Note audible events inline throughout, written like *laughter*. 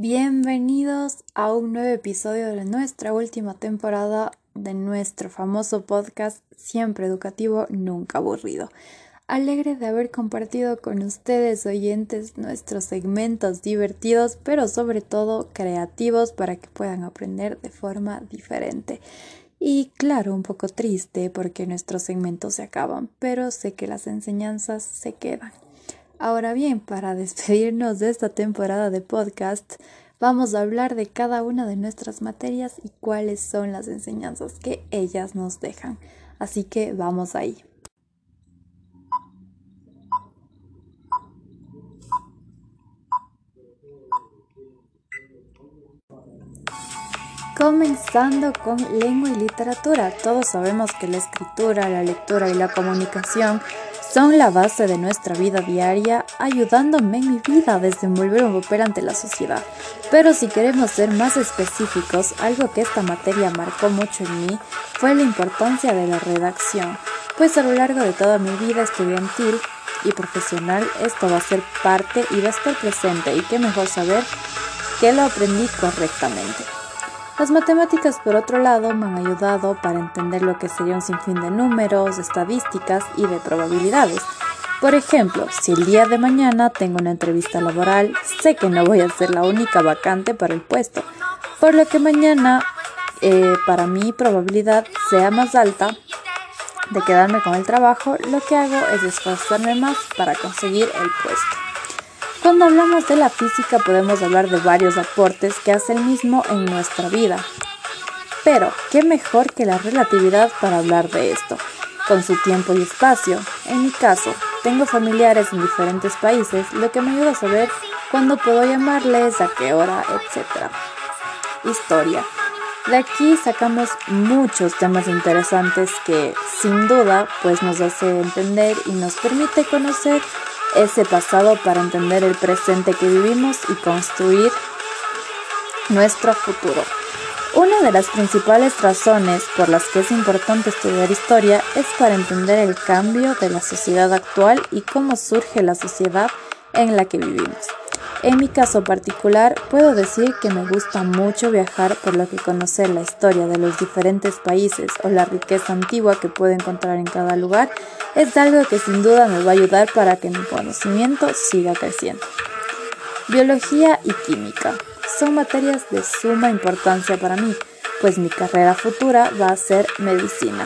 Bienvenidos a un nuevo episodio de nuestra última temporada de nuestro famoso podcast Siempre Educativo, Nunca Aburrido. Alegre de haber compartido con ustedes oyentes nuestros segmentos divertidos, pero sobre todo creativos para que puedan aprender de forma diferente. Y claro, un poco triste porque nuestros segmentos se acaban, pero sé que las enseñanzas se quedan. Ahora bien, para *laughs* despedirnos de esta temporada de podcast, vamos a hablar de cada una de nuestras materias y cuáles son las enseñanzas que ellas nos dejan. Así que vamos ahí. Comenzando con lengua y literatura. Todos sabemos que la escritura, la lectura y la comunicación son la base de nuestra vida diaria, ayudándome en mi vida a desenvolver un papel ante la sociedad. Pero si queremos ser más específicos, algo que esta materia marcó mucho en mí fue la importancia de la redacción, pues a lo largo de toda mi vida estudiantil y profesional esto va a ser parte y va a estar presente y qué mejor saber que lo aprendí correctamente. Las matemáticas, por otro lado, me han ayudado para entender lo que sería un sinfín de números, estadísticas y de probabilidades. Por ejemplo, si el día de mañana tengo una entrevista laboral, sé que no voy a ser la única vacante para el puesto, por lo que mañana eh, para mi probabilidad sea más alta de quedarme con el trabajo, lo que hago es esforzarme más para conseguir el puesto. Cuando hablamos de la física podemos hablar de varios aportes que hace el mismo en nuestra vida. Pero, ¿qué mejor que la relatividad para hablar de esto? Con su tiempo y espacio. En mi caso, tengo familiares en diferentes países, lo que me ayuda a saber cuándo puedo llamarles, a qué hora, etc. Historia. De aquí sacamos muchos temas interesantes que, sin duda, pues nos hace entender y nos permite conocer ese pasado para entender el presente que vivimos y construir nuestro futuro. Una de las principales razones por las que es importante estudiar historia es para entender el cambio de la sociedad actual y cómo surge la sociedad en la que vivimos. En mi caso particular, puedo decir que me gusta mucho viajar por lo que conocer la historia de los diferentes países o la riqueza antigua que puedo encontrar en cada lugar es algo que sin duda me va a ayudar para que mi conocimiento siga creciendo. Biología y química son materias de suma importancia para mí, pues mi carrera futura va a ser medicina.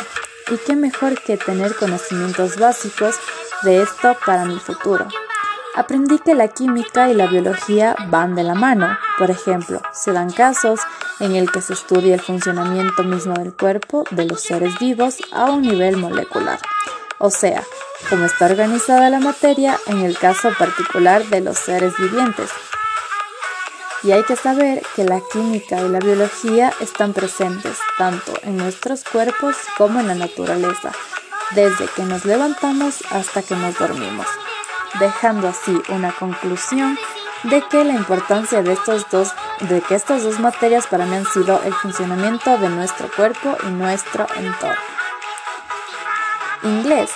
Y qué mejor que tener conocimientos básicos de esto para mi futuro. Aprendí que la química y la biología van de la mano. Por ejemplo, se dan casos en el que se estudia el funcionamiento mismo del cuerpo de los seres vivos a un nivel molecular. O sea, cómo está organizada la materia en el caso particular de los seres vivientes. Y hay que saber que la química y la biología están presentes tanto en nuestros cuerpos como en la naturaleza, desde que nos levantamos hasta que nos dormimos dejando así una conclusión de que la importancia de estos dos de que estas dos materias para mí han sido el funcionamiento de nuestro cuerpo y nuestro entorno. Inglés.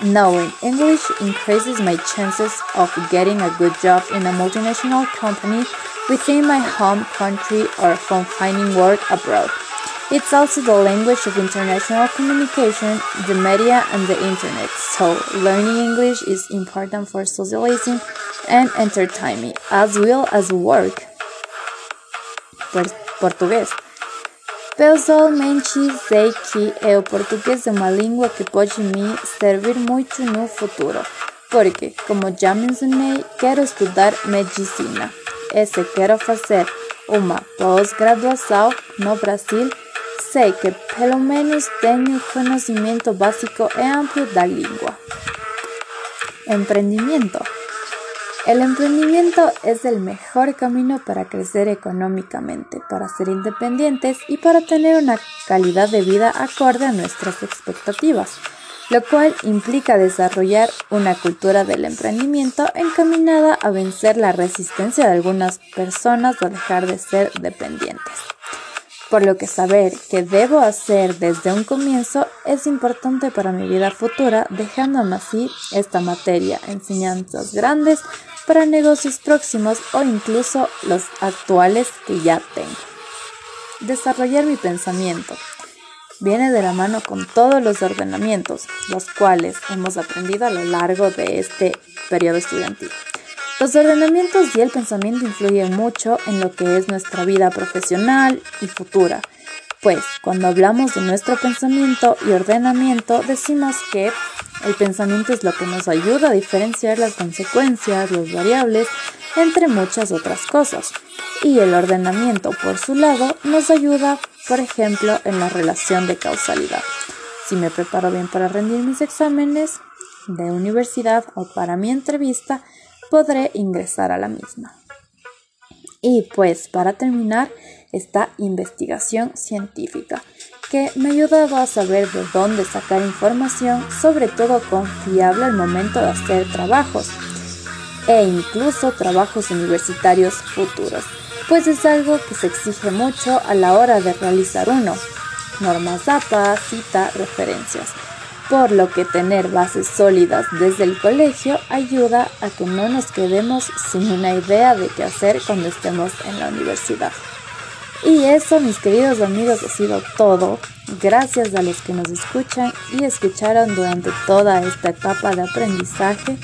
Knowing English increases my chances of getting a good job in a multinational company within my home country or from finding work abroad. It's also the language of international communication, the media, and the internet. So, learning English is important for socializing and entertainment, as well as work. Português. Pessoalmente, sei que é o português é uma língua que pode me servir muito no futuro, porque, como já mencionei, quero estudar medicina. E se quero fazer uma pós-graduação no Brasil, Sé que pelo menos tengo conocimiento básico e amplio la lengua. Emprendimiento. El emprendimiento es el mejor camino para crecer económicamente, para ser independientes y para tener una calidad de vida acorde a nuestras expectativas, lo cual implica desarrollar una cultura del emprendimiento encaminada a vencer la resistencia de algunas personas a dejar de ser dependientes por lo que saber qué debo hacer desde un comienzo es importante para mi vida futura, dejándome así esta materia, enseñanzas grandes para negocios próximos o incluso los actuales que ya tengo. Desarrollar mi pensamiento viene de la mano con todos los ordenamientos, los cuales hemos aprendido a lo largo de este periodo estudiantil. Los ordenamientos y el pensamiento influyen mucho en lo que es nuestra vida profesional y futura, pues cuando hablamos de nuestro pensamiento y ordenamiento decimos que el pensamiento es lo que nos ayuda a diferenciar las consecuencias, las variables, entre muchas otras cosas. Y el ordenamiento, por su lado, nos ayuda, por ejemplo, en la relación de causalidad. Si me preparo bien para rendir mis exámenes de universidad o para mi entrevista, podré ingresar a la misma. Y pues para terminar, esta investigación científica, que me ha ayudado a saber de dónde sacar información, sobre todo confiable al momento de hacer trabajos e incluso trabajos universitarios futuros, pues es algo que se exige mucho a la hora de realizar uno. Normas APA, cita, referencias. Por lo que tener bases sólidas desde el colegio ayuda a que no nos quedemos sin una idea de qué hacer cuando estemos en la universidad. Y eso, mis queridos amigos, ha sido todo. Gracias a los que nos escuchan y escucharon durante toda esta etapa de aprendizaje.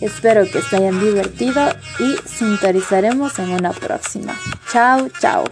Espero que se hayan divertido y sintonizaremos en una próxima. Chao, chao.